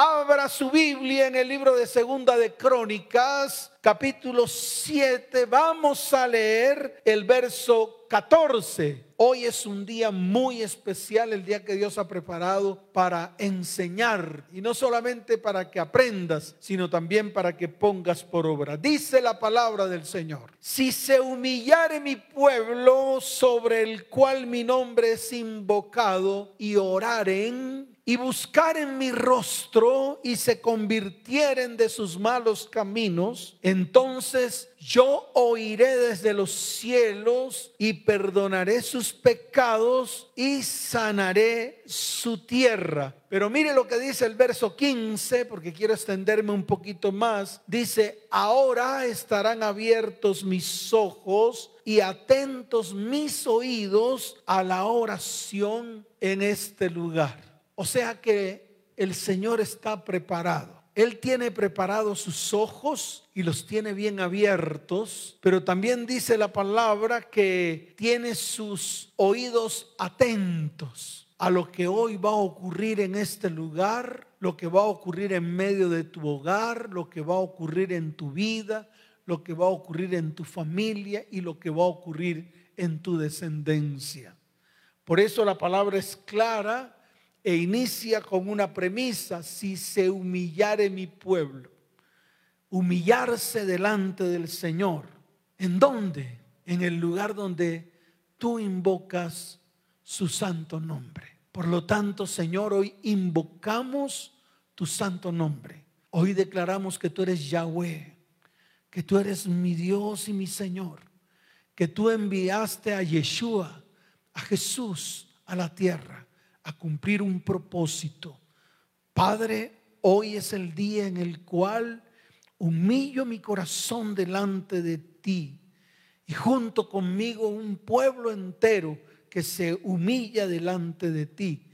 Abra su Biblia en el libro de Segunda de Crónicas, capítulo 7. Vamos a leer el verso 14. Hoy es un día muy especial, el día que Dios ha preparado para enseñar y no solamente para que aprendas, sino también para que pongas por obra. Dice la palabra del Señor, si se humillare mi pueblo sobre el cual mi nombre es invocado y oraren y buscaren mi rostro y se convirtieren de sus malos caminos, entonces yo oiré desde los cielos y perdonaré sus pecados y sanaré su tierra. Pero mire lo que dice el verso 15, porque quiero extenderme un poquito más. Dice, ahora estarán abiertos mis ojos y atentos mis oídos a la oración en este lugar. O sea que el Señor está preparado. Él tiene preparados sus ojos y los tiene bien abiertos, pero también dice la palabra que tiene sus oídos atentos a lo que hoy va a ocurrir en este lugar, lo que va a ocurrir en medio de tu hogar, lo que va a ocurrir en tu vida, lo que va a ocurrir en tu familia y lo que va a ocurrir en tu descendencia. Por eso la palabra es clara e inicia con una premisa, si se humillare mi pueblo, humillarse delante del Señor. ¿En dónde? En el lugar donde tú invocas su santo nombre. Por lo tanto, Señor, hoy invocamos tu santo nombre. Hoy declaramos que tú eres Yahweh, que tú eres mi Dios y mi Señor, que tú enviaste a Yeshua, a Jesús, a la tierra a cumplir un propósito. Padre, hoy es el día en el cual humillo mi corazón delante de ti y junto conmigo un pueblo entero que se humilla delante de ti.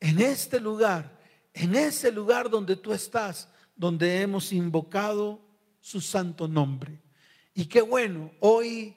En este lugar, en ese lugar donde tú estás, donde hemos invocado su santo nombre. Y qué bueno hoy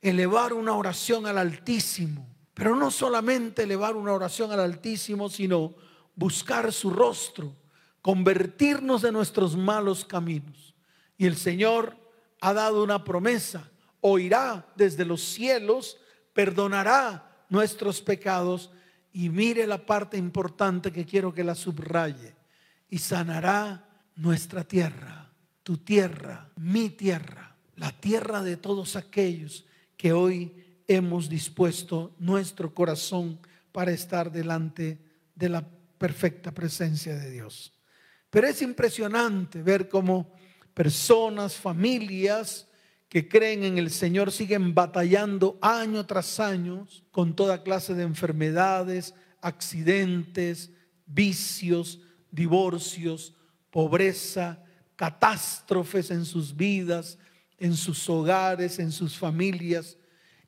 elevar una oración al Altísimo pero no solamente elevar una oración al Altísimo, sino buscar su rostro, convertirnos de nuestros malos caminos. Y el Señor ha dado una promesa, oirá desde los cielos, perdonará nuestros pecados y mire la parte importante que quiero que la subraye, y sanará nuestra tierra, tu tierra, mi tierra, la tierra de todos aquellos que hoy hemos dispuesto nuestro corazón para estar delante de la perfecta presencia de Dios. Pero es impresionante ver cómo personas, familias que creen en el Señor siguen batallando año tras año con toda clase de enfermedades, accidentes, vicios, divorcios, pobreza, catástrofes en sus vidas, en sus hogares, en sus familias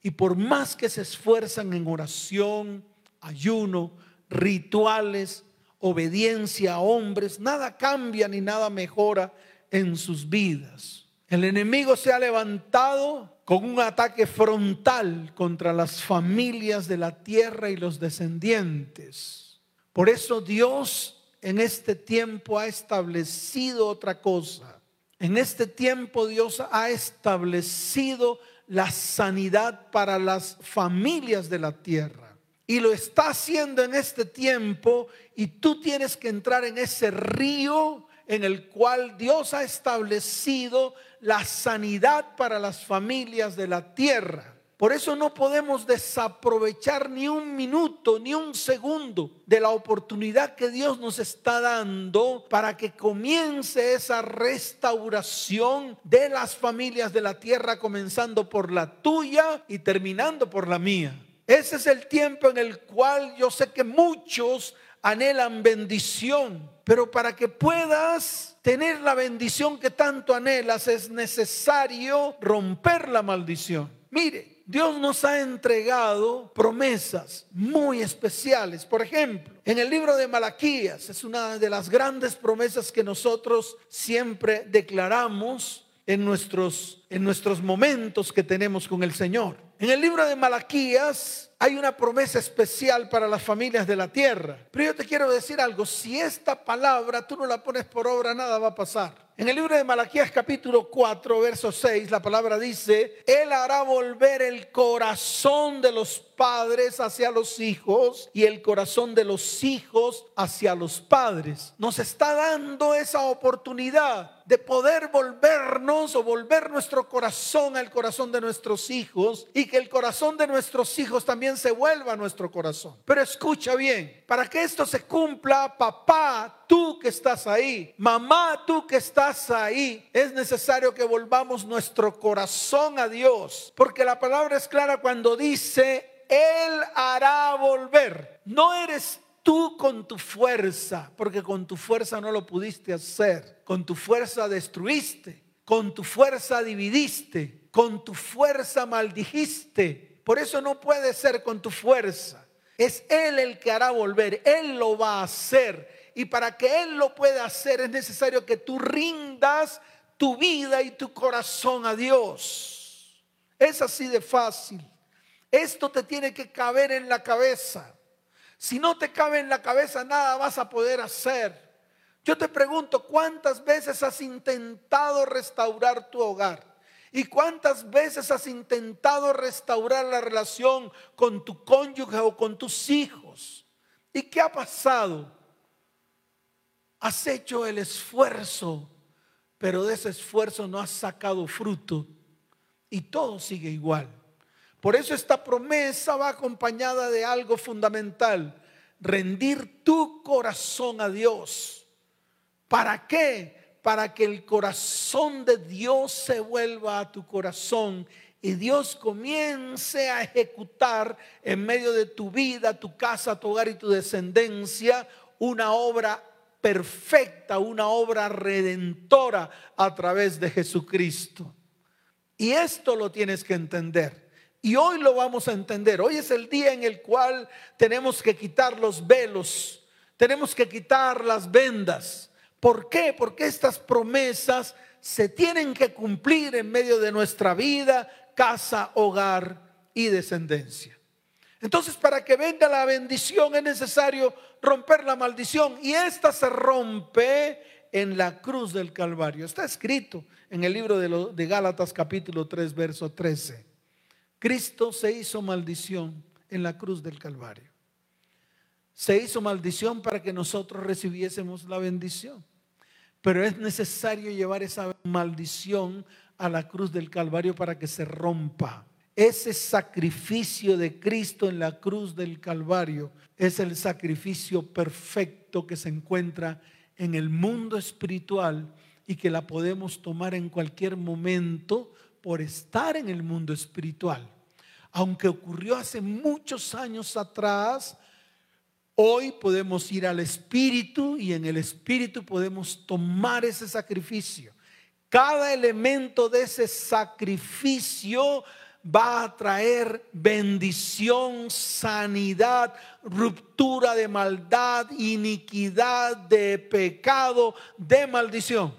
y por más que se esfuerzan en oración, ayuno, rituales, obediencia a hombres, nada cambia ni nada mejora en sus vidas. El enemigo se ha levantado con un ataque frontal contra las familias de la tierra y los descendientes. Por eso Dios en este tiempo ha establecido otra cosa. En este tiempo Dios ha establecido la sanidad para las familias de la tierra. Y lo está haciendo en este tiempo y tú tienes que entrar en ese río en el cual Dios ha establecido la sanidad para las familias de la tierra. Por eso no podemos desaprovechar ni un minuto, ni un segundo de la oportunidad que Dios nos está dando para que comience esa restauración de las familias de la tierra, comenzando por la tuya y terminando por la mía. Ese es el tiempo en el cual yo sé que muchos anhelan bendición, pero para que puedas tener la bendición que tanto anhelas es necesario romper la maldición. Mire, Dios nos ha entregado promesas muy especiales. Por ejemplo, en el libro de Malaquías es una de las grandes promesas que nosotros siempre declaramos en nuestros, en nuestros momentos que tenemos con el Señor. En el libro de Malaquías hay una promesa especial para las familias de la tierra. Pero yo te quiero decir algo, si esta palabra tú no la pones por obra, nada va a pasar. En el libro de Malaquías capítulo 4, verso 6, la palabra dice, Él hará volver el corazón de los padres hacia los hijos y el corazón de los hijos hacia los padres. Nos está dando esa oportunidad de poder volvernos o volver nuestro corazón al corazón de nuestros hijos y que el corazón de nuestros hijos también se vuelva a nuestro corazón. Pero escucha bien, para que esto se cumpla, papá, tú que estás ahí, mamá, tú que estás ahí, es necesario que volvamos nuestro corazón a Dios, porque la palabra es clara cuando dice, Él hará volver. No eres tú con tu fuerza, porque con tu fuerza no lo pudiste hacer, con tu fuerza destruiste, con tu fuerza dividiste, con tu fuerza maldijiste. Por eso no puede ser con tu fuerza. Es Él el que hará volver, Él lo va a hacer. Y para que Él lo pueda hacer es necesario que tú rindas tu vida y tu corazón a Dios. Es así de fácil. Esto te tiene que caber en la cabeza. Si no te cabe en la cabeza, nada vas a poder hacer. Yo te pregunto, ¿cuántas veces has intentado restaurar tu hogar? ¿Y cuántas veces has intentado restaurar la relación con tu cónyuge o con tus hijos? ¿Y qué ha pasado? Has hecho el esfuerzo, pero de ese esfuerzo no has sacado fruto y todo sigue igual. Por eso esta promesa va acompañada de algo fundamental, rendir tu corazón a Dios. ¿Para qué? Para que el corazón de Dios se vuelva a tu corazón y Dios comience a ejecutar en medio de tu vida, tu casa, tu hogar y tu descendencia una obra perfecta, una obra redentora a través de Jesucristo. Y esto lo tienes que entender. Y hoy lo vamos a entender. Hoy es el día en el cual tenemos que quitar los velos, tenemos que quitar las vendas. ¿Por qué? Porque estas promesas se tienen que cumplir en medio de nuestra vida, casa, hogar y descendencia. Entonces, para que venga la bendición es necesario romper la maldición y esta se rompe en la cruz del Calvario. Está escrito en el libro de, Gálatas capítulo 3, verso 13. Cristo se hizo maldición en la cruz del Calvario. Se hizo maldición para que nosotros recibiésemos la bendición. Pero es necesario llevar esa maldición a la cruz del Calvario para que se rompa. Ese sacrificio de Cristo en la cruz del Calvario es el sacrificio perfecto que se encuentra en el mundo espiritual y que la podemos tomar en cualquier momento por estar en el mundo espiritual. Aunque ocurrió hace muchos años atrás, hoy podemos ir al Espíritu y en el Espíritu podemos tomar ese sacrificio. Cada elemento de ese sacrificio va a traer bendición, sanidad, ruptura de maldad, iniquidad, de pecado, de maldición.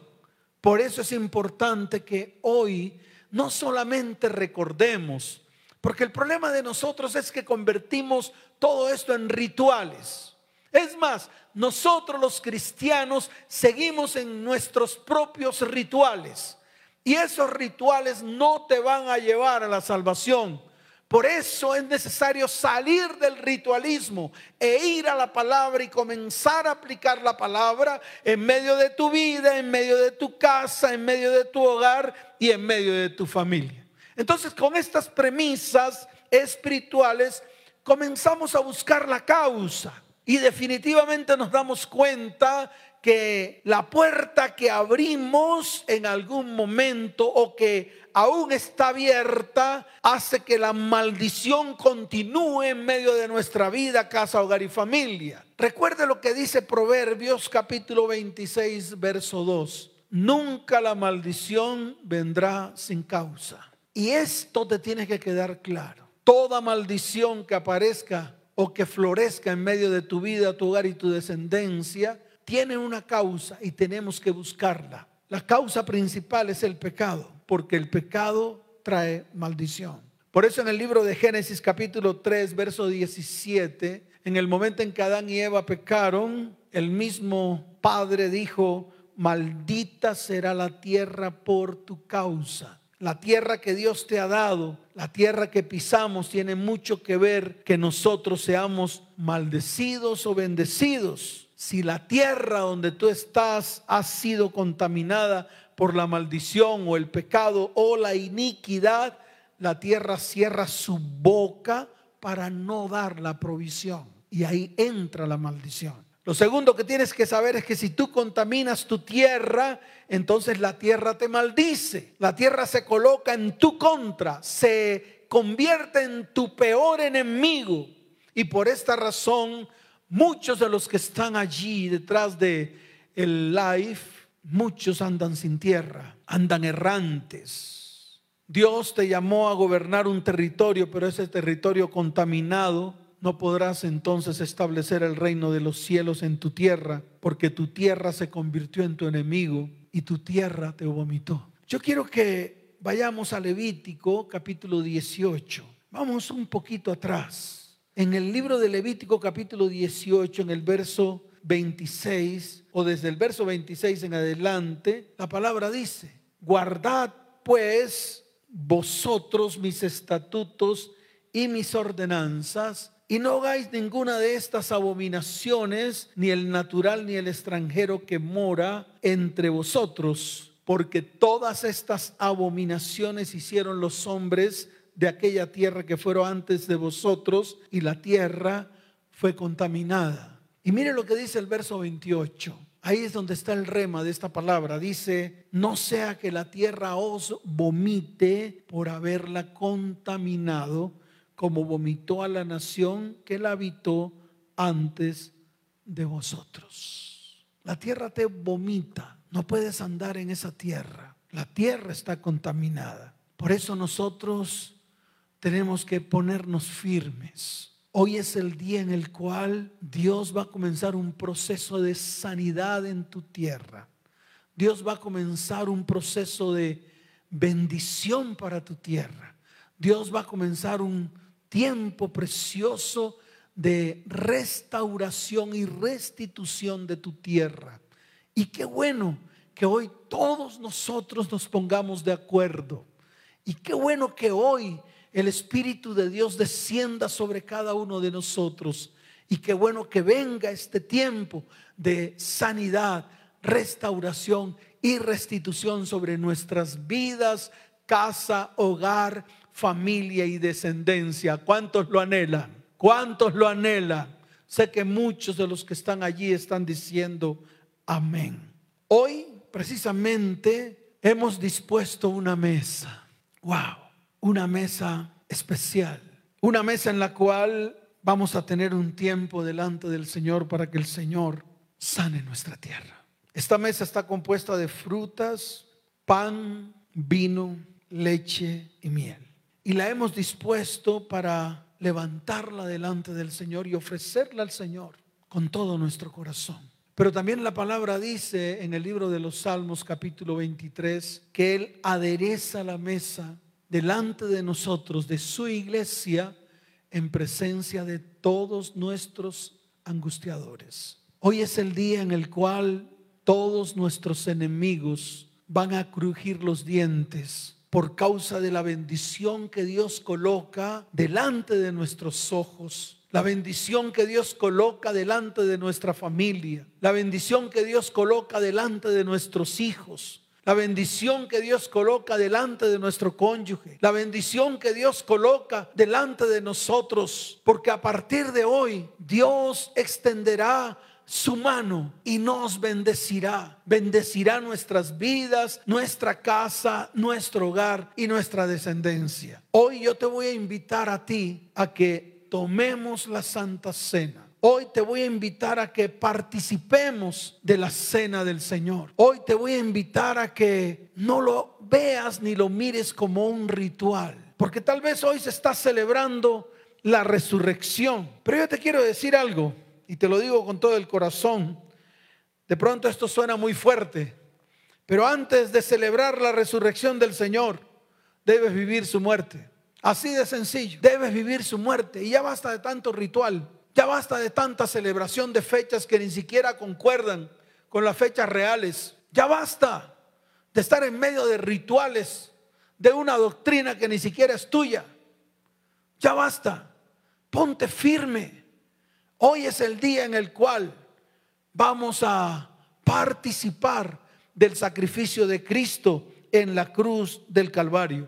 Por eso es importante que hoy no solamente recordemos, porque el problema de nosotros es que convertimos todo esto en rituales. Es más, nosotros los cristianos seguimos en nuestros propios rituales. Y esos rituales no te van a llevar a la salvación. Por eso es necesario salir del ritualismo e ir a la palabra y comenzar a aplicar la palabra en medio de tu vida, en medio de tu casa, en medio de tu hogar y en medio de tu familia. Entonces, con estas premisas espirituales, comenzamos a buscar la causa y definitivamente nos damos cuenta que la puerta que abrimos en algún momento o que aún está abierta hace que la maldición continúe en medio de nuestra vida, casa, hogar y familia. Recuerde lo que dice Proverbios capítulo 26, verso 2. Nunca la maldición vendrá sin causa. Y esto te tiene que quedar claro. Toda maldición que aparezca o que florezca en medio de tu vida, tu hogar y tu descendencia, tiene una causa y tenemos que buscarla. La causa principal es el pecado, porque el pecado trae maldición. Por eso en el libro de Génesis capítulo 3, verso 17, en el momento en que Adán y Eva pecaron, el mismo Padre dijo, maldita será la tierra por tu causa. La tierra que Dios te ha dado, la tierra que pisamos, tiene mucho que ver que nosotros seamos maldecidos o bendecidos. Si la tierra donde tú estás ha sido contaminada por la maldición o el pecado o la iniquidad, la tierra cierra su boca para no dar la provisión. Y ahí entra la maldición. Lo segundo que tienes que saber es que si tú contaminas tu tierra, entonces la tierra te maldice. La tierra se coloca en tu contra, se convierte en tu peor enemigo. Y por esta razón, muchos de los que están allí detrás de el live, muchos andan sin tierra, andan errantes. Dios te llamó a gobernar un territorio, pero ese territorio contaminado no podrás entonces establecer el reino de los cielos en tu tierra, porque tu tierra se convirtió en tu enemigo y tu tierra te vomitó. Yo quiero que vayamos a Levítico capítulo 18. Vamos un poquito atrás. En el libro de Levítico capítulo 18, en el verso 26, o desde el verso 26 en adelante, la palabra dice, guardad pues vosotros mis estatutos y mis ordenanzas y no hagáis ninguna de estas abominaciones, ni el natural ni el extranjero que mora entre vosotros, porque todas estas abominaciones hicieron los hombres de aquella tierra que fueron antes de vosotros, y la tierra fue contaminada. Y mire lo que dice el verso 28. Ahí es donde está el rema de esta palabra. Dice, no sea que la tierra os vomite por haberla contaminado como vomitó a la nación que la habitó antes de vosotros. La tierra te vomita, no puedes andar en esa tierra. La tierra está contaminada. Por eso nosotros tenemos que ponernos firmes. Hoy es el día en el cual Dios va a comenzar un proceso de sanidad en tu tierra. Dios va a comenzar un proceso de bendición para tu tierra. Dios va a comenzar un tiempo precioso de restauración y restitución de tu tierra. Y qué bueno que hoy todos nosotros nos pongamos de acuerdo. Y qué bueno que hoy el Espíritu de Dios descienda sobre cada uno de nosotros. Y qué bueno que venga este tiempo de sanidad, restauración y restitución sobre nuestras vidas, casa, hogar familia y descendencia. ¿Cuántos lo anhelan? ¿Cuántos lo anhelan? Sé que muchos de los que están allí están diciendo amén. Hoy precisamente hemos dispuesto una mesa. Wow, una mesa especial. Una mesa en la cual vamos a tener un tiempo delante del Señor para que el Señor sane nuestra tierra. Esta mesa está compuesta de frutas, pan, vino, leche y miel y la hemos dispuesto para levantarla delante del Señor y ofrecerla al Señor con todo nuestro corazón. Pero también la palabra dice en el libro de los Salmos capítulo 23 que Él adereza la mesa delante de nosotros, de su iglesia, en presencia de todos nuestros angustiadores. Hoy es el día en el cual todos nuestros enemigos van a crujir los dientes por causa de la bendición que Dios coloca delante de nuestros ojos. La bendición que Dios coloca delante de nuestra familia. La bendición que Dios coloca delante de nuestros hijos. La bendición que Dios coloca delante de nuestro cónyuge. La bendición que Dios coloca delante de nosotros. Porque a partir de hoy Dios extenderá su mano y nos bendecirá. Bendecirá nuestras vidas, nuestra casa, nuestro hogar y nuestra descendencia. Hoy yo te voy a invitar a ti a que tomemos la Santa Cena. Hoy te voy a invitar a que participemos de la cena del Señor. Hoy te voy a invitar a que no lo veas ni lo mires como un ritual. Porque tal vez hoy se está celebrando la resurrección. Pero yo te quiero decir algo y te lo digo con todo el corazón, de pronto esto suena muy fuerte, pero antes de celebrar la resurrección del Señor, debes vivir su muerte. Así de sencillo. Debes vivir su muerte. Y ya basta de tanto ritual. Ya basta de tanta celebración de fechas que ni siquiera concuerdan con las fechas reales. Ya basta de estar en medio de rituales, de una doctrina que ni siquiera es tuya. Ya basta. Ponte firme. Hoy es el día en el cual vamos a participar del sacrificio de Cristo en la cruz del Calvario.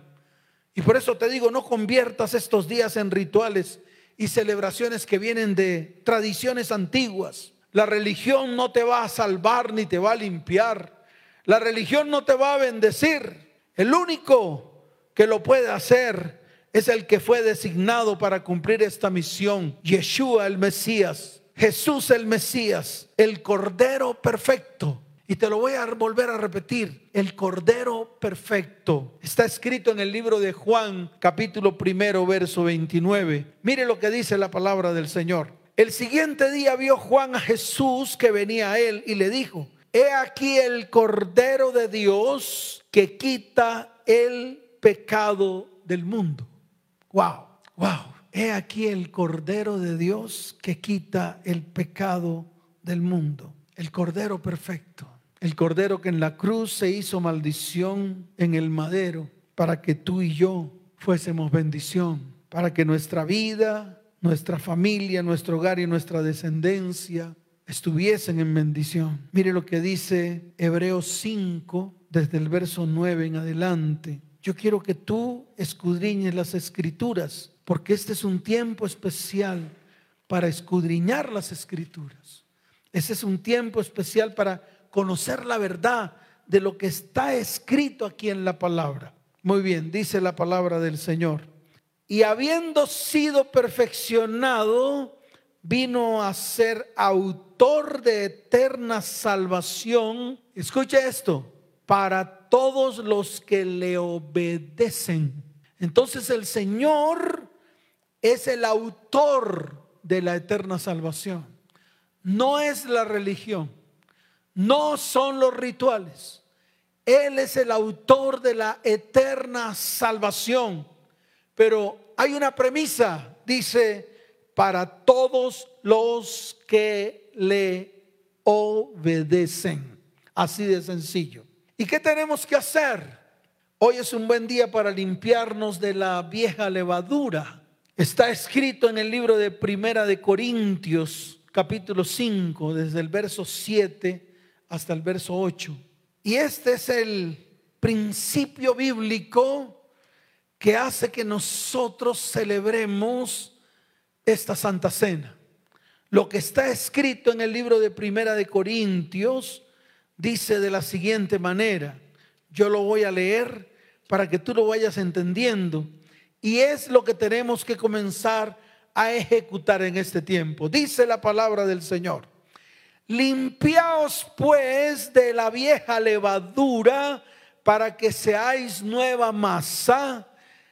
Y por eso te digo, no conviertas estos días en rituales y celebraciones que vienen de tradiciones antiguas. La religión no te va a salvar ni te va a limpiar. La religión no te va a bendecir. El único que lo puede hacer es el que fue designado para cumplir esta misión. Yeshua el Mesías, Jesús el Mesías, el Cordero perfecto y te lo voy a volver a repetir. El Cordero Perfecto está escrito en el libro de Juan, capítulo primero, verso 29. Mire lo que dice la palabra del Señor. El siguiente día vio Juan a Jesús que venía a él y le dijo, he aquí el Cordero de Dios que quita el pecado del mundo. Wow, wow. He aquí el Cordero de Dios que quita el pecado del mundo. El Cordero perfecto. El cordero que en la cruz se hizo maldición en el madero para que tú y yo fuésemos bendición, para que nuestra vida, nuestra familia, nuestro hogar y nuestra descendencia estuviesen en bendición. Mire lo que dice Hebreos 5, desde el verso 9 en adelante. Yo quiero que tú escudriñes las escrituras, porque este es un tiempo especial para escudriñar las escrituras. Ese es un tiempo especial para conocer la verdad de lo que está escrito aquí en la palabra. Muy bien, dice la palabra del Señor. Y habiendo sido perfeccionado, vino a ser autor de eterna salvación. Escuche esto, para todos los que le obedecen. Entonces el Señor es el autor de la eterna salvación. No es la religión no son los rituales. Él es el autor de la eterna salvación. Pero hay una premisa, dice, para todos los que le obedecen. Así de sencillo. ¿Y qué tenemos que hacer? Hoy es un buen día para limpiarnos de la vieja levadura. Está escrito en el libro de Primera de Corintios, capítulo 5, desde el verso 7 hasta el verso 8. Y este es el principio bíblico que hace que nosotros celebremos esta Santa Cena. Lo que está escrito en el libro de Primera de Corintios dice de la siguiente manera. Yo lo voy a leer para que tú lo vayas entendiendo. Y es lo que tenemos que comenzar a ejecutar en este tiempo. Dice la palabra del Señor. Limpiaos pues de la vieja levadura para que seáis nueva masa,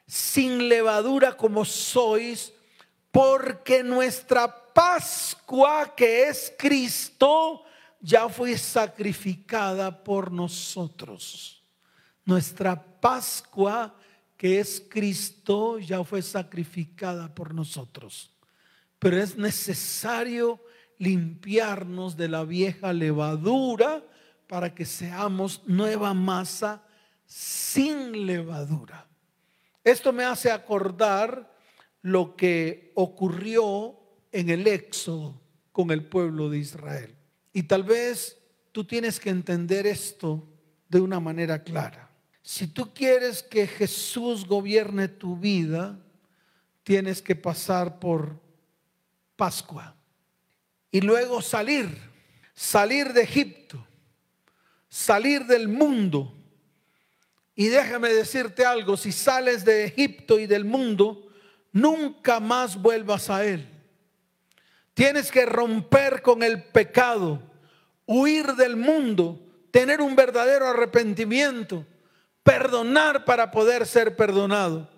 sin levadura como sois, porque nuestra Pascua, que es Cristo, ya fue sacrificada por nosotros. Nuestra Pascua, que es Cristo, ya fue sacrificada por nosotros. Pero es necesario limpiarnos de la vieja levadura para que seamos nueva masa sin levadura. Esto me hace acordar lo que ocurrió en el éxodo con el pueblo de Israel. Y tal vez tú tienes que entender esto de una manera clara. Si tú quieres que Jesús gobierne tu vida, tienes que pasar por Pascua y luego salir, salir de Egipto, salir del mundo. Y déjame decirte algo, si sales de Egipto y del mundo, nunca más vuelvas a él. Tienes que romper con el pecado, huir del mundo, tener un verdadero arrepentimiento, perdonar para poder ser perdonado.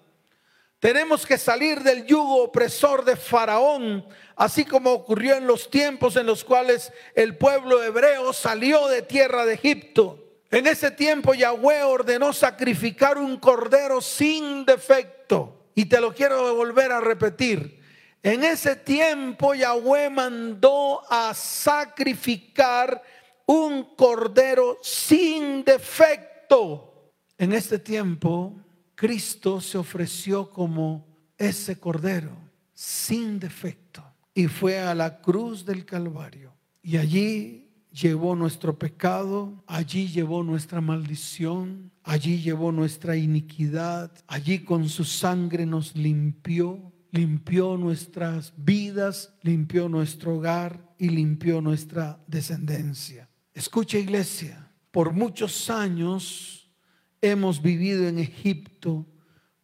Tenemos que salir del yugo opresor de Faraón, así como ocurrió en los tiempos en los cuales el pueblo hebreo salió de tierra de Egipto. En ese tiempo Yahweh ordenó sacrificar un cordero sin defecto. Y te lo quiero volver a repetir. En ese tiempo Yahweh mandó a sacrificar un cordero sin defecto. En este tiempo Cristo se ofreció como ese cordero sin defecto y fue a la cruz del Calvario. Y allí llevó nuestro pecado, allí llevó nuestra maldición, allí llevó nuestra iniquidad, allí con su sangre nos limpió, limpió nuestras vidas, limpió nuestro hogar y limpió nuestra descendencia. Escucha iglesia, por muchos años hemos vivido en Egipto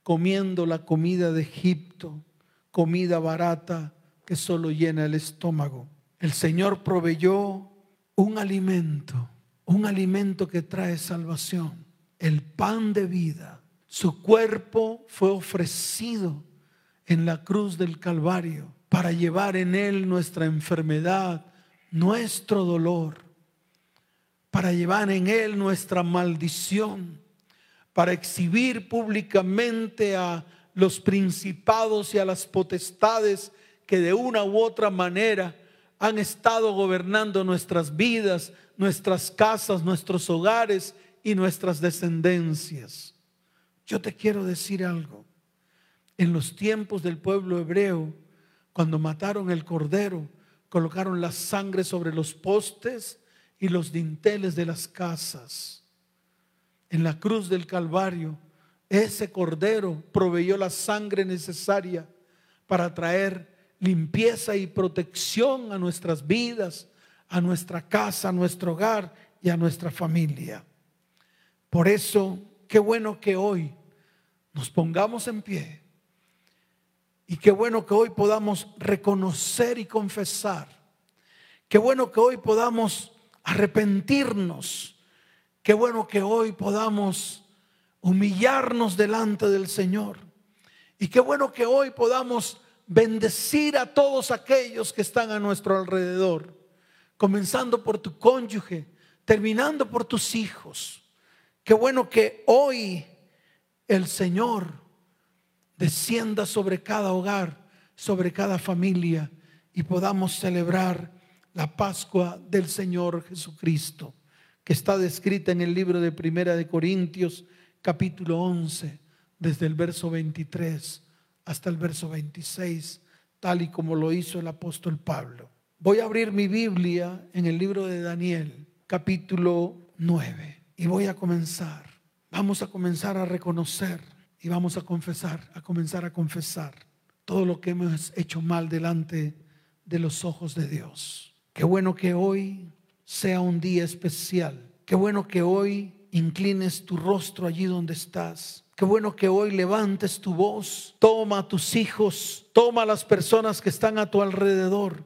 comiendo la comida de Egipto, comida barata que solo llena el estómago. El Señor proveyó un alimento, un alimento que trae salvación, el pan de vida. Su cuerpo fue ofrecido en la cruz del Calvario para llevar en él nuestra enfermedad, nuestro dolor, para llevar en él nuestra maldición, para exhibir públicamente a los principados y a las potestades que de una u otra manera han estado gobernando nuestras vidas, nuestras casas, nuestros hogares y nuestras descendencias. Yo te quiero decir algo. En los tiempos del pueblo hebreo, cuando mataron el cordero, colocaron la sangre sobre los postes y los dinteles de las casas. En la cruz del Calvario, ese cordero proveyó la sangre necesaria para traer limpieza y protección a nuestras vidas, a nuestra casa, a nuestro hogar y a nuestra familia. Por eso, qué bueno que hoy nos pongamos en pie y qué bueno que hoy podamos reconocer y confesar. Qué bueno que hoy podamos arrepentirnos. Qué bueno que hoy podamos humillarnos delante del Señor. Y qué bueno que hoy podamos bendecir a todos aquellos que están a nuestro alrededor, comenzando por tu cónyuge, terminando por tus hijos. Qué bueno que hoy el Señor descienda sobre cada hogar, sobre cada familia y podamos celebrar la Pascua del Señor Jesucristo, que está descrita en el libro de Primera de Corintios, capítulo 11, desde el verso 23 hasta el verso 26, tal y como lo hizo el apóstol Pablo. Voy a abrir mi Biblia en el libro de Daniel, capítulo 9, y voy a comenzar. Vamos a comenzar a reconocer y vamos a confesar, a comenzar a confesar todo lo que hemos hecho mal delante de los ojos de Dios. Qué bueno que hoy sea un día especial. Qué bueno que hoy inclines tu rostro allí donde estás Qué bueno que hoy levantes tu voz, toma a tus hijos, toma a las personas que están a tu alrededor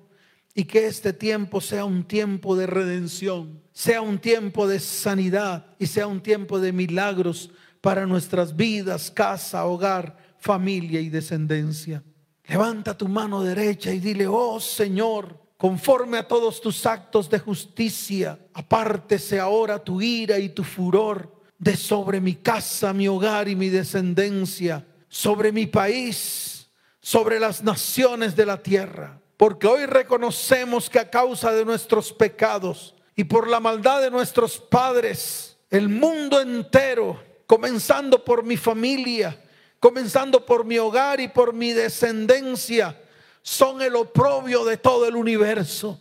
y que este tiempo sea un tiempo de redención, sea un tiempo de sanidad y sea un tiempo de milagros para nuestras vidas, casa, hogar, familia y descendencia. Levanta tu mano derecha y dile, oh Señor, conforme a todos tus actos de justicia, apártese ahora tu ira y tu furor de sobre mi casa, mi hogar y mi descendencia, sobre mi país, sobre las naciones de la tierra. Porque hoy reconocemos que a causa de nuestros pecados y por la maldad de nuestros padres, el mundo entero, comenzando por mi familia, comenzando por mi hogar y por mi descendencia, son el oprobio de todo el universo.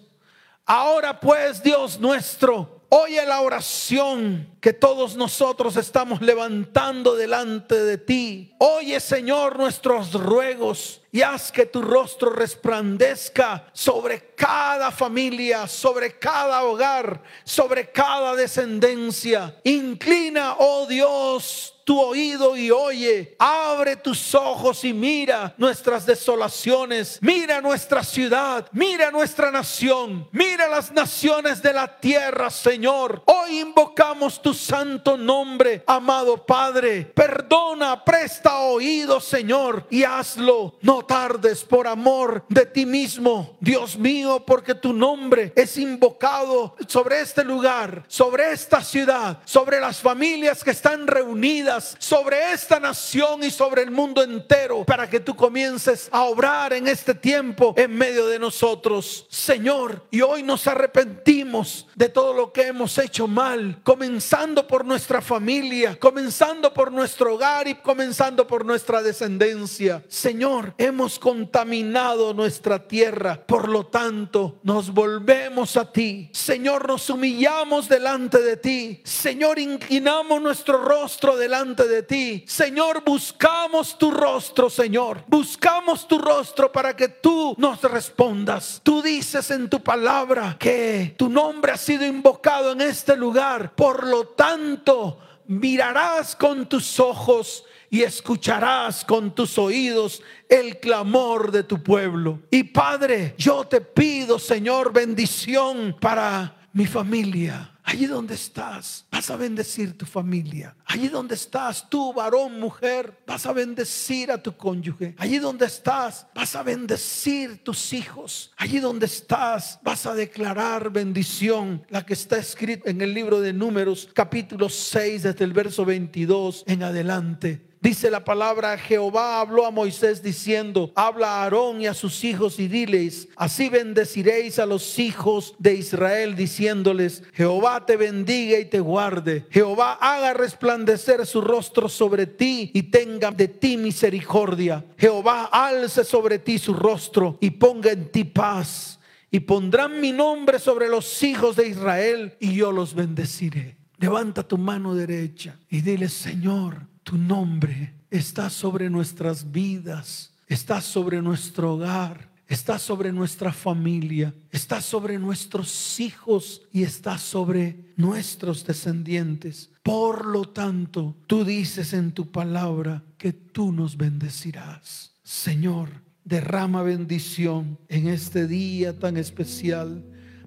Ahora pues, Dios nuestro, Oye la oración que todos nosotros estamos levantando delante de ti. Oye, Señor, nuestros ruegos y haz que tu rostro resplandezca sobre cada familia, sobre cada hogar, sobre cada descendencia. Inclina, oh Dios, tu oído y oye. Abre tus ojos y mira nuestras desolaciones. Mira nuestra ciudad. Mira nuestra nación. Mira las naciones de la tierra, Señor. Hoy invocamos tu santo nombre, amado Padre. Perdona, presta oído, Señor, y hazlo. No tardes por amor de ti mismo, Dios mío, porque tu nombre es invocado sobre este lugar, sobre esta ciudad, sobre las familias que están reunidas, sobre esta nación y sobre el mundo entero, para que tú comiences a obrar en este tiempo en medio de nosotros, Señor. Y hoy nos arrepentimos de todo lo que hemos hecho mal, comenzando por nuestra familia, comenzando por nuestro hogar y comenzando por nuestra descendencia. Señor, hemos contaminado nuestra tierra, por lo tanto nos volvemos a ti. Señor, nos humillamos delante de ti. Señor, inclinamos nuestro rostro delante de ti. Señor, buscamos tu rostro, Señor. Buscamos tu rostro para que tú nos respondas. Tú dices en tu palabra que tu nombre ha sido invocado en este lugar. Por lo tanto, mirarás con tus ojos y escucharás con tus oídos el clamor de tu pueblo. Y Padre, yo te pido, Señor, bendición para mi familia. Allí donde estás, vas a bendecir tu familia. Allí donde estás, tú, varón, mujer, vas a bendecir a tu cónyuge. Allí donde estás, vas a bendecir tus hijos. Allí donde estás, vas a declarar bendición, la que está escrita en el libro de Números, capítulo 6, desde el verso 22 en adelante. Dice la palabra, Jehová habló a Moisés diciendo, habla a Aarón y a sus hijos y diles, así bendeciréis a los hijos de Israel diciéndoles, Jehová te bendiga y te guarde, Jehová haga resplandecer su rostro sobre ti y tenga de ti misericordia, Jehová alce sobre ti su rostro y ponga en ti paz. Y pondrán mi nombre sobre los hijos de Israel y yo los bendeciré. Levanta tu mano derecha y dile, Señor, tu nombre está sobre nuestras vidas, está sobre nuestro hogar, está sobre nuestra familia, está sobre nuestros hijos y está sobre nuestros descendientes. Por lo tanto, tú dices en tu palabra que tú nos bendecirás. Señor, derrama bendición en este día tan especial.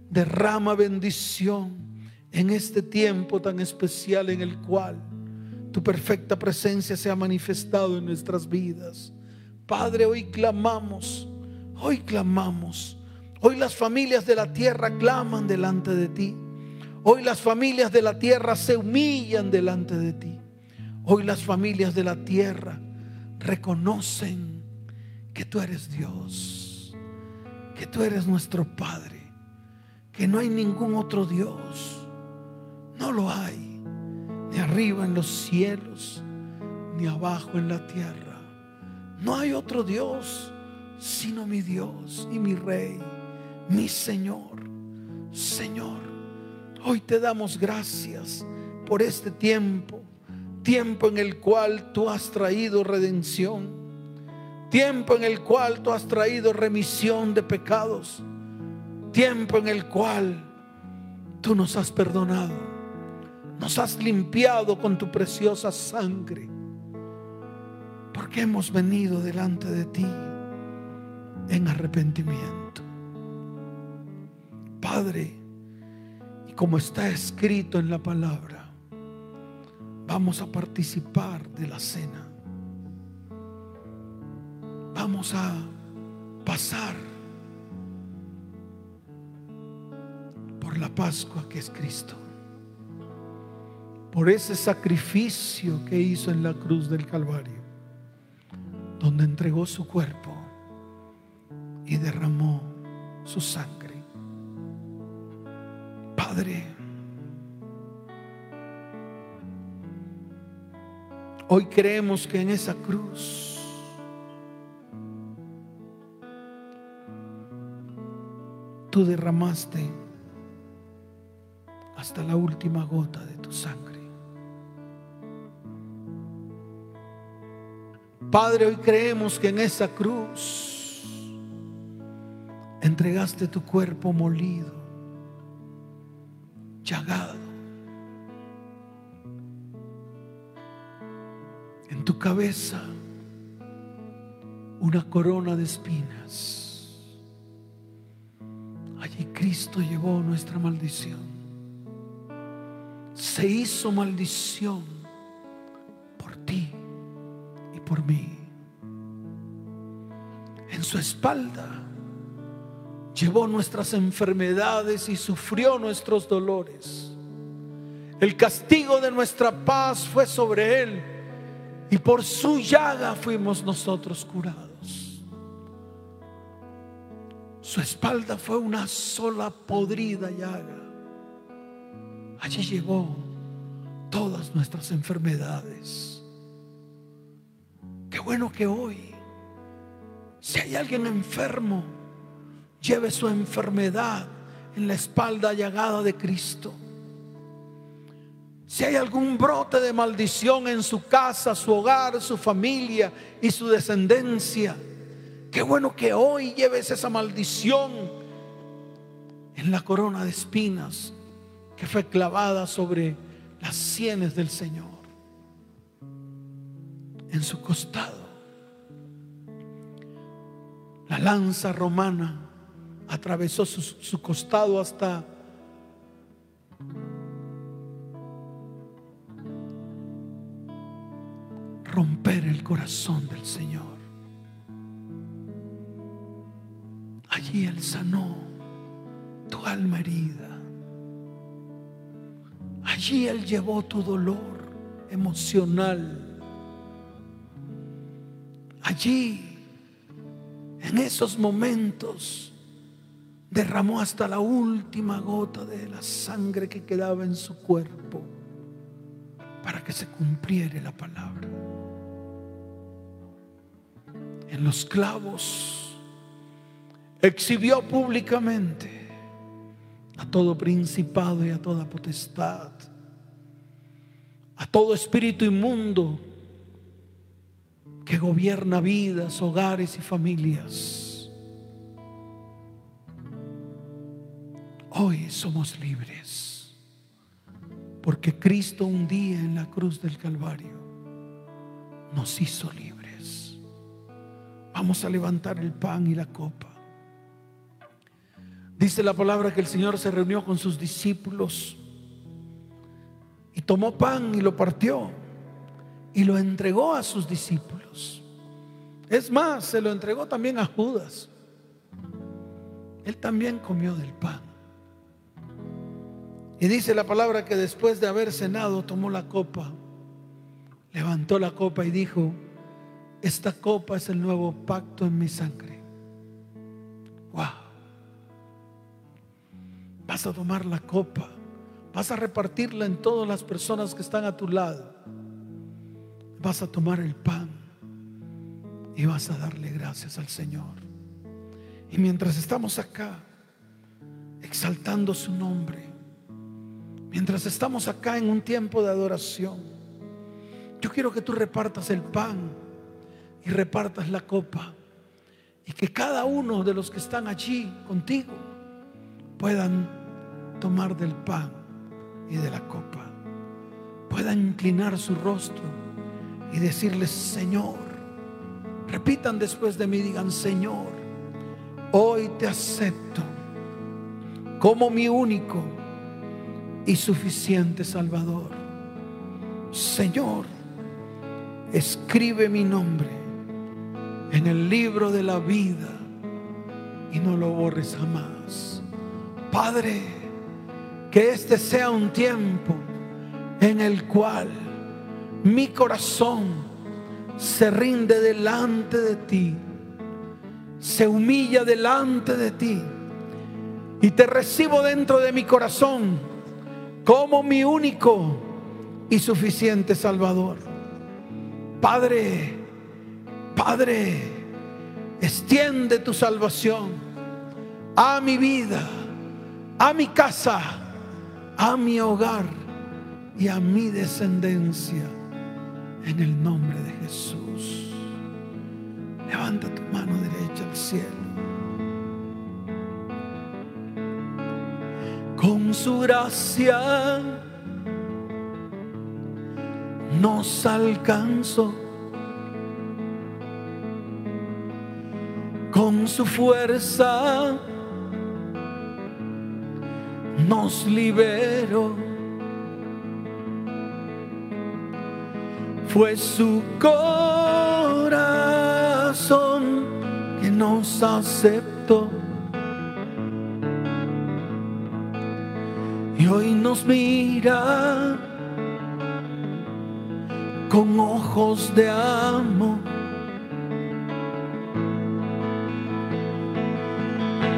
Derrama bendición en este tiempo tan especial en el cual tu perfecta presencia se ha manifestado en nuestras vidas. Padre, hoy clamamos, hoy clamamos. Hoy las familias de la tierra claman delante de ti. Hoy las familias de la tierra se humillan delante de ti. Hoy las familias de la tierra reconocen que tú eres Dios, que tú eres nuestro Padre, que no hay ningún otro Dios. No lo hay ni arriba en los cielos, ni abajo en la tierra. No hay otro Dios sino mi Dios y mi Rey, mi Señor. Señor, hoy te damos gracias por este tiempo, tiempo en el cual tú has traído redención, tiempo en el cual tú has traído remisión de pecados, tiempo en el cual tú nos has perdonado nos has limpiado con tu preciosa sangre. Porque hemos venido delante de ti en arrepentimiento. Padre, y como está escrito en la palabra, vamos a participar de la cena. Vamos a pasar por la Pascua que es Cristo por ese sacrificio que hizo en la cruz del Calvario, donde entregó su cuerpo y derramó su sangre. Padre, hoy creemos que en esa cruz tú derramaste hasta la última gota de tu sangre. Padre, hoy creemos que en esa cruz entregaste tu cuerpo molido, chagado. En tu cabeza una corona de espinas. Allí Cristo llevó nuestra maldición. Se hizo maldición por mí. su espalda llevó nuestras enfermedades y sufrió nuestros dolores. El castigo de nuestra paz fue sobre él y por su llaga fuimos nosotros curados. Su espalda fue una sola podrida llaga. Allí llevó todas nuestras enfermedades. Bueno que hoy, si hay alguien enfermo, lleve su enfermedad en la espalda llagada de Cristo. Si hay algún brote de maldición en su casa, su hogar, su familia y su descendencia, qué bueno que hoy lleves esa maldición en la corona de espinas que fue clavada sobre las sienes del Señor, en su costado. La lanza romana atravesó su, costado hasta romper el corazón del Señor. Allí Él sanó tu alma herida. Allí Él llevó tu dolor emocional. Allí, en esos momentos, derramó hasta la última gota de la sangre que quedaba en su cuerpo para que se cumpliera la palabra. En los clavos exhibió públicamente a todo principado y a toda potestad, a todo espíritu inmundo que gobierna vidas, hogares y familias Hoy somos libres. Porque Cristo un día en la cruz del Calvario nos hizo libres. Vamos a levantar el pan y la copa. Dice la palabra que el Señor se reunió con sus discípulos y tomó pan y lo partió y lo entregó a sus discípulos. Es más, se lo entregó también a Judas. Él también comió del pan. Y dice la palabra que después de haber cenado tomó la copa, levantó la copa y dijo, esta copa es el nuevo pacto en mi sangre. Wow. Vas a tomar la copa, vas a repartirla en todas las personas que están a tu lado. Vas a tomar el pan y vas a darle gracias al Señor. Y mientras estamos acá, exaltando su nombre, Mientras estamos acá en un tiempo de adoración, yo quiero que tú repartas el pan y repartas la copa y que cada uno de los que están allí contigo puedan tomar del pan y de la copa, puedan inclinar su rostro y decirles, Señor, repitan después de mí, digan, Señor, hoy te acepto como mi único y suficiente Salvador. Señor, escribe mi nombre en el libro de la vida y no lo borres jamás. Padre, que este sea un tiempo en el cual mi corazón se rinde delante de ti, se humilla delante de ti y te recibo dentro de mi corazón como mi único y suficiente Salvador. Padre, Padre, extiende tu salvación a mi vida, a mi casa, a mi hogar y a mi descendencia en el nombre de Jesús. Levanta tu mano derecha al cielo. con su gracia nos alcanzó. Con su fuerza nos liberó. Fue su corazón nos aceptó. Y hoy nos mira con ojos de amor.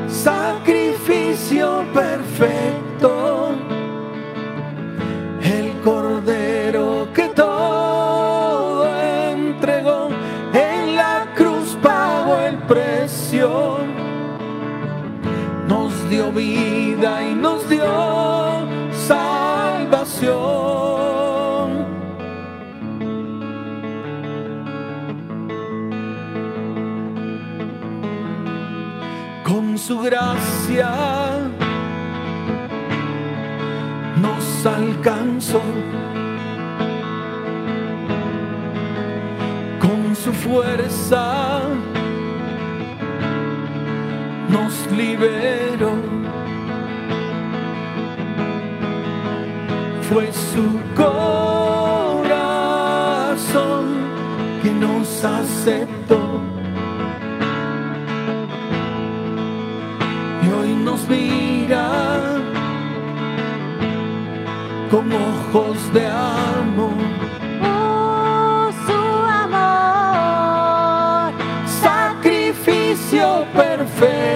Sacrificio perfecto, gracia nos alcanzó. Con su fuerza nos liberó. Ojos de amor. Oh, su amor. sacrificio perfecto,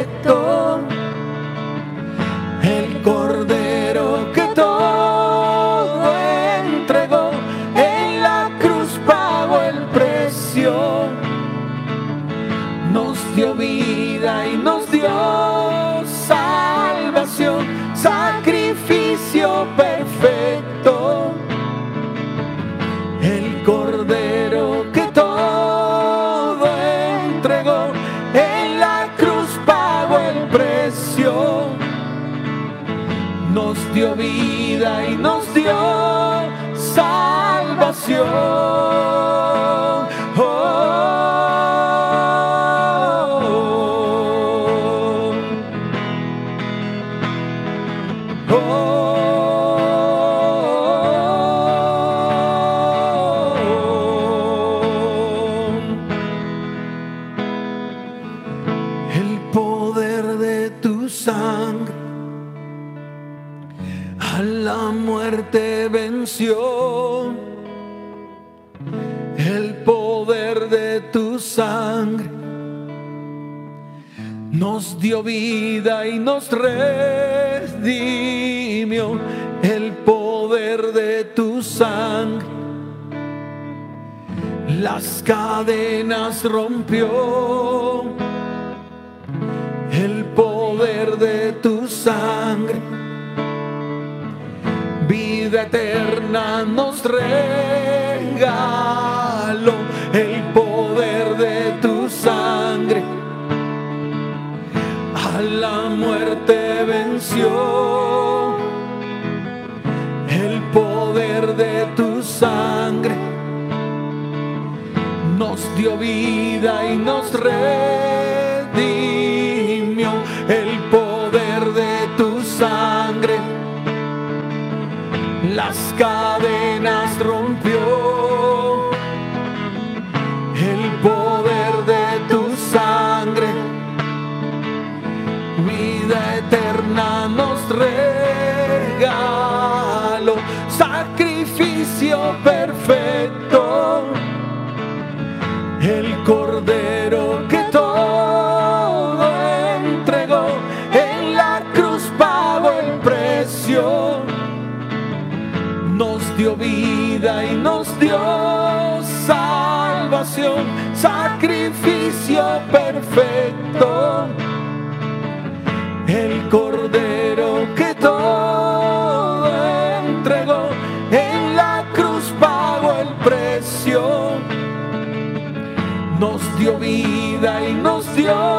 dio vida y nos redimió. El poder de tu sangre las cadenas rompió. El poder de tu sangre, vida eterna nos regaló. Y nos redimió. El poder de tu sangre las cadenas rompió. El poder de tu sangre vida eterna nos regaló. Sacrificio salvación sacrificio perfecto. El cordero que todo entregó en la cruz pagó el precio. Nos dio vida y nos dio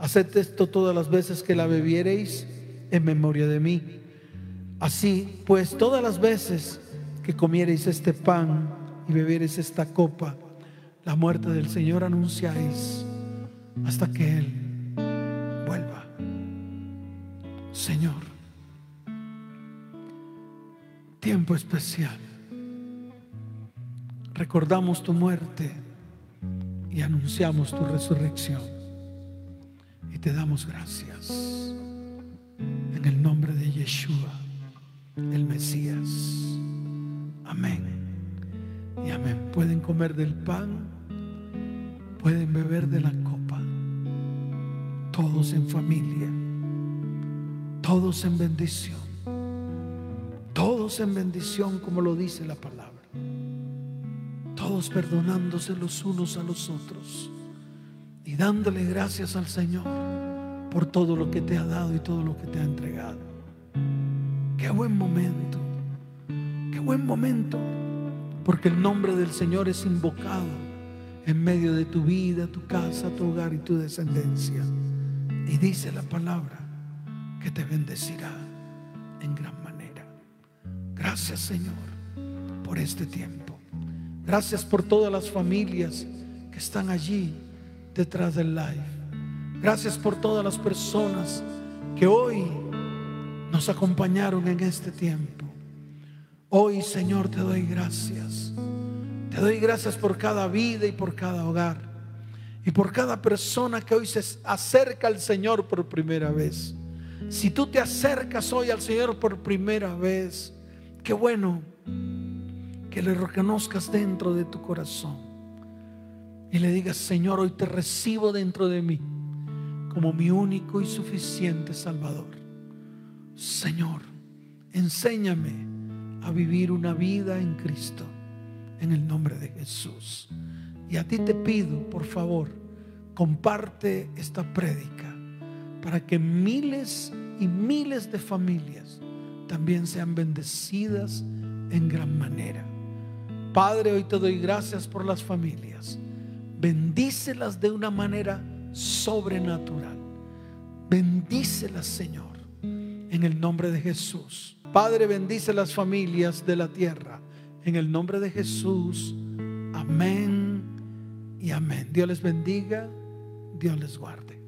Haced esto todas las veces que la bebiereis en memoria de mí. Así pues, todas las veces que comiereis este pan y bebiereis esta copa, la muerte del Señor anunciáis hasta que Él vuelva. Señor, tiempo especial. Recordamos tu muerte y anunciamos tu resurrección. Te damos gracias en el nombre de Yeshua, el Mesías. Amén. Y amén. Pueden comer del pan, pueden beber de la copa, todos en familia, todos en bendición, todos en bendición como lo dice la palabra, todos perdonándose los unos a los otros y dándole gracias al Señor por todo lo que te ha dado y todo lo que te ha entregado. Qué buen momento, qué buen momento, porque el nombre del Señor es invocado en medio de tu vida, tu casa, tu hogar y tu descendencia. Y dice la palabra que te bendecirá en gran manera. Gracias Señor por este tiempo. Gracias por todas las familias que están allí detrás del live. Gracias por todas las personas que hoy nos acompañaron en este tiempo. Hoy, Señor, te doy gracias. Te doy gracias por cada vida y por cada hogar. Y por cada persona que hoy se acerca al Señor por primera vez. Si tú te acercas hoy al Señor por primera vez, qué bueno que le reconozcas dentro de tu corazón. Y le digas, Señor, hoy te recibo dentro de mí como mi único y suficiente Salvador. Señor, enséñame a vivir una vida en Cristo, en el nombre de Jesús. Y a ti te pido, por favor, comparte esta prédica para que miles y miles de familias también sean bendecidas en gran manera. Padre, hoy te doy gracias por las familias. Bendícelas de una manera sobrenatural. Bendícelas, Señor, en el nombre de Jesús. Padre, bendice las familias de la tierra. En el nombre de Jesús. Amén y amén. Dios les bendiga. Dios les guarde.